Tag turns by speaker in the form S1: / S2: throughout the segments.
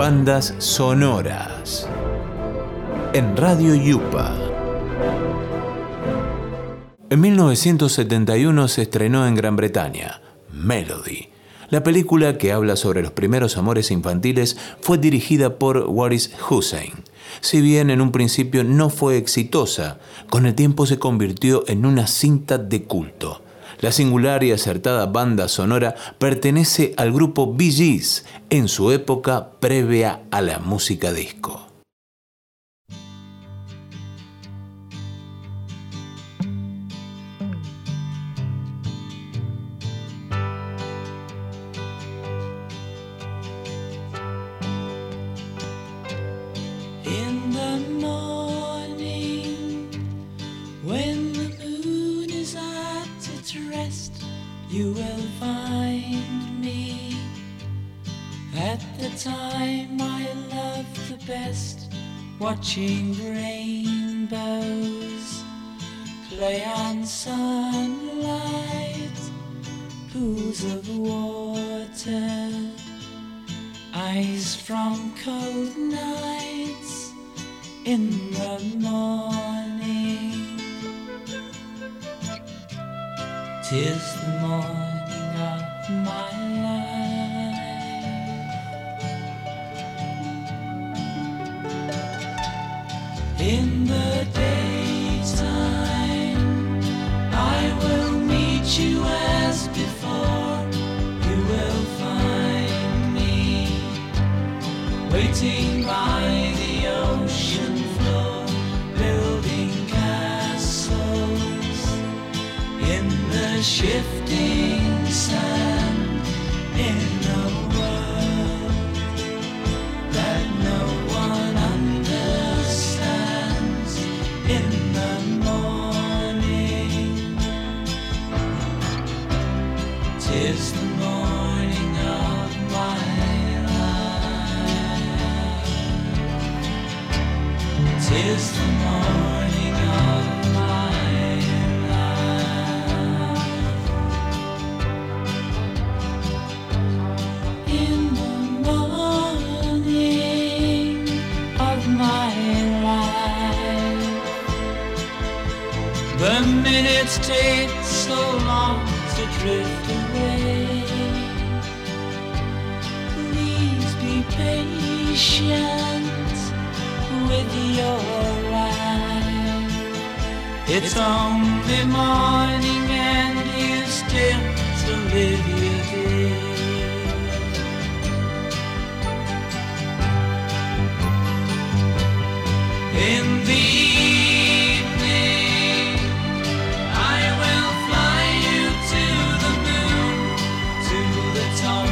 S1: Bandas sonoras. En Radio Yupa. En 1971 se estrenó en Gran Bretaña Melody. La película, que habla sobre los primeros amores infantiles, fue dirigida por Waris Hussein. Si bien en un principio no fue exitosa, con el tiempo se convirtió en una cinta de culto. La singular y acertada banda sonora pertenece al grupo Bee Gees en su época previa a la música disco.
S2: Watching rainbows play on sunlight, pools of water, eyes from cold nights in the morning. Tis the morning of my In the daytime, I will meet you as before. You will find me waiting by the ocean floor, building castles in the shifting It's only morning and you still to live your day. In the evening, I will fly you to the moon, to the top,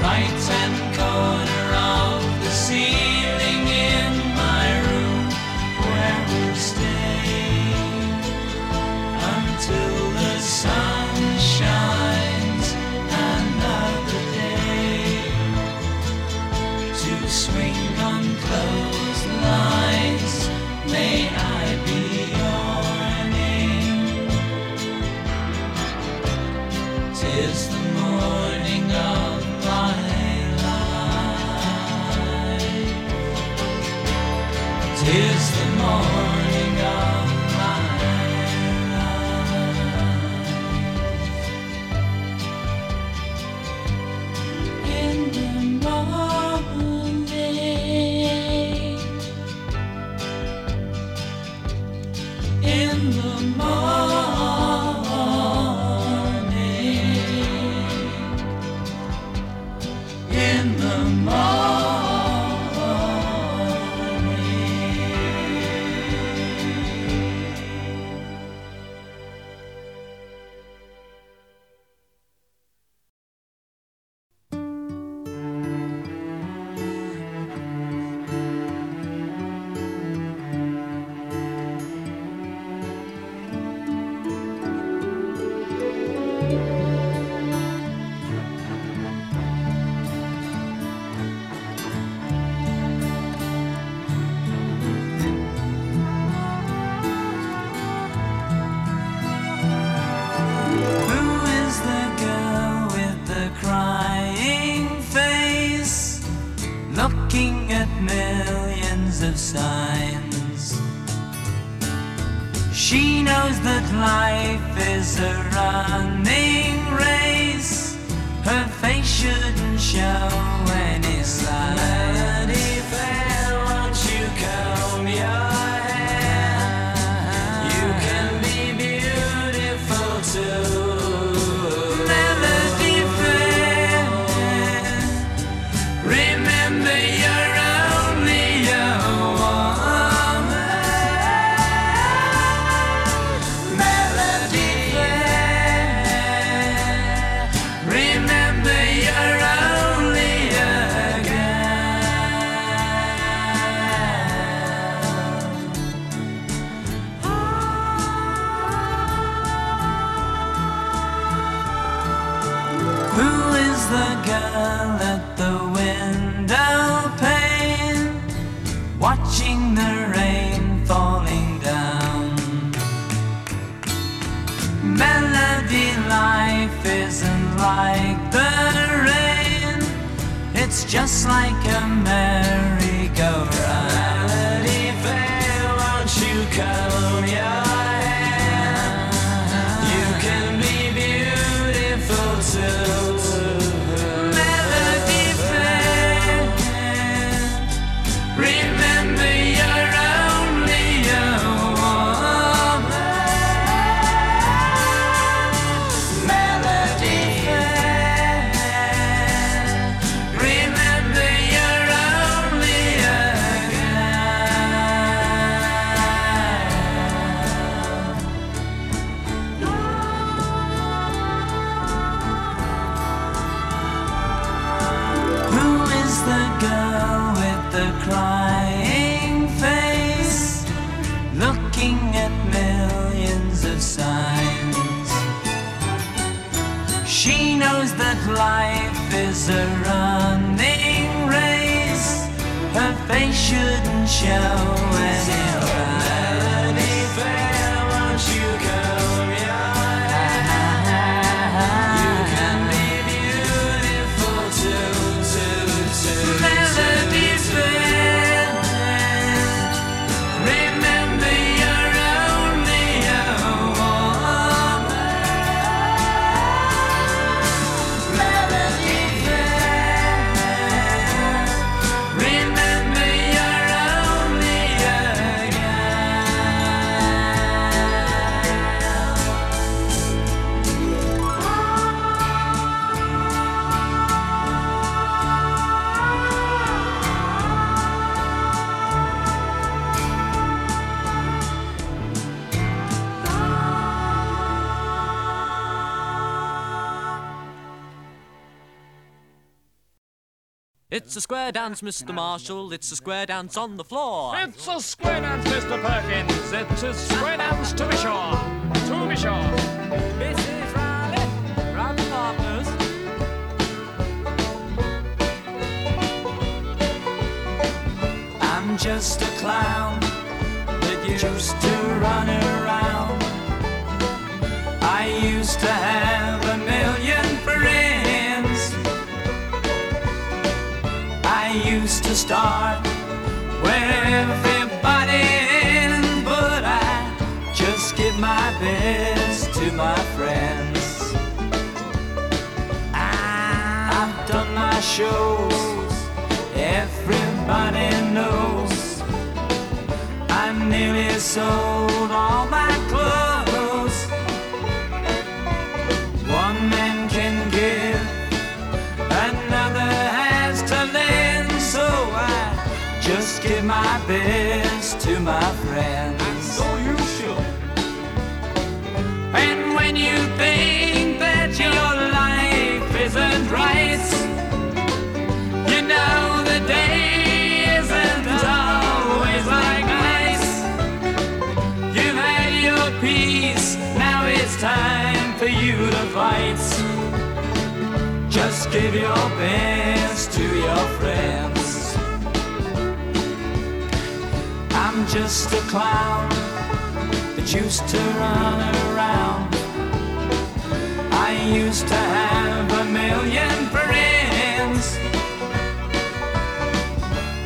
S2: right and corner of the sea. is the morning. Life is a running race. Her face shouldn't show any sign. Like a is a running race. Her face shouldn't show any
S3: It's a square dance, Mr. Marshall. It's a square dance on the floor.
S4: It's a square dance, Mr. Perkins. It's a square dance to be sure. To be sure.
S3: Mrs. Riley, Riley Partners.
S2: I'm just a clown that used to run around. I used to I to start where everybody ends, but I just give my best to my friends. I've done my shows, everybody knows. I nearly sold all my clothes. Just give my best to my friends.
S4: And So you should.
S2: And when you think that your life isn't right, you know the day isn't always like ice. You've had your peace, now it's time for you to fight. Just give your best to your friends. I'm just a clown that used to run around. I used to have a million friends.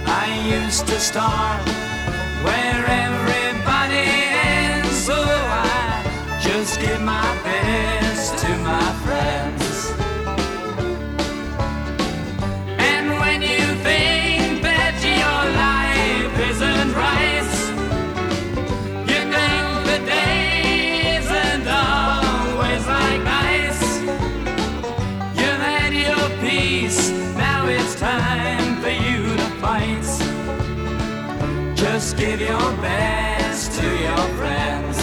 S2: I used to start where everybody ends. So I just give my best. Just give your best to your friends.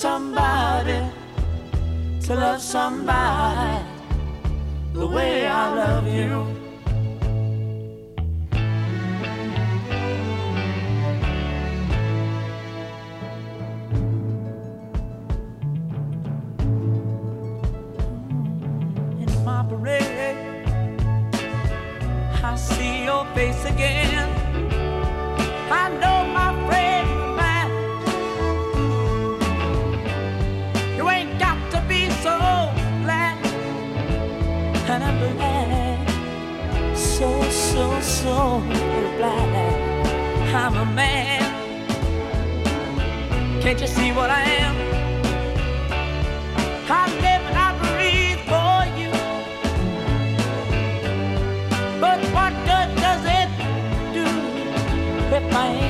S5: somebody, to love somebody the way I love you. I see your face again. I know. So is. I'm a man. Can't you see what I am? I live and I breathe for you. But what good does it do if I am?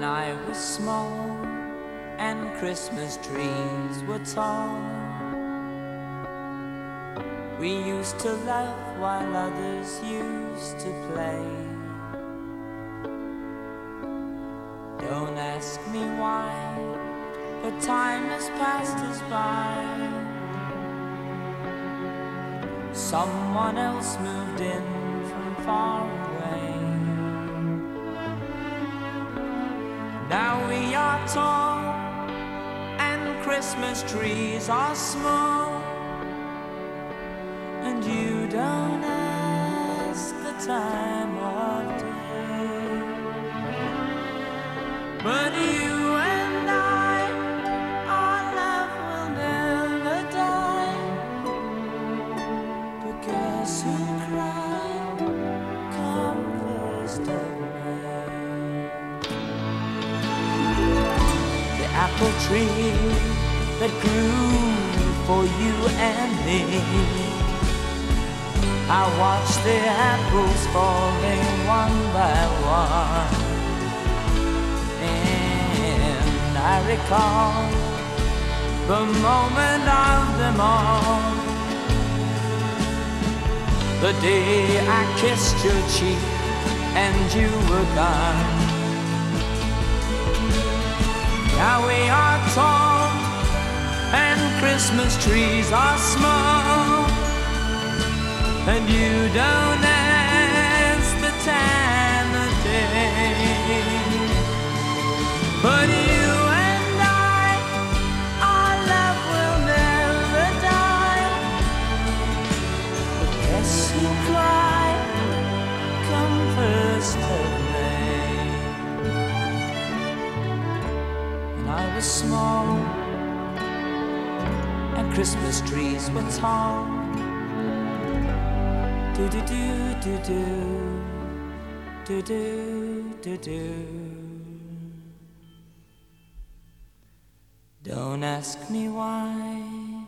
S5: when I was small and Christmas trees were tall.
S2: We used to laugh while others used to play. Don't ask me why, but time has passed us by. Someone else moved in from far away. Now we are tall, and Christmas trees are small, and you don't ask the time of day. But you and I, our love will never die. But guess who cried? Come first oh apple tree that grew for you and me. I watched the apples falling one by one. And I recall the moment of them all. The day I kissed your cheek and you were gone. Now we are tall and Christmas trees are small. And you don't ask the time of day. But I was small, and Christmas trees were tall. Do do do do do do do do do. Don't ask me why,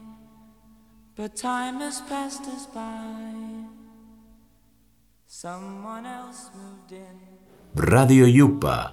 S2: but time has passed us by. Someone else moved in.
S1: Radio IUPA,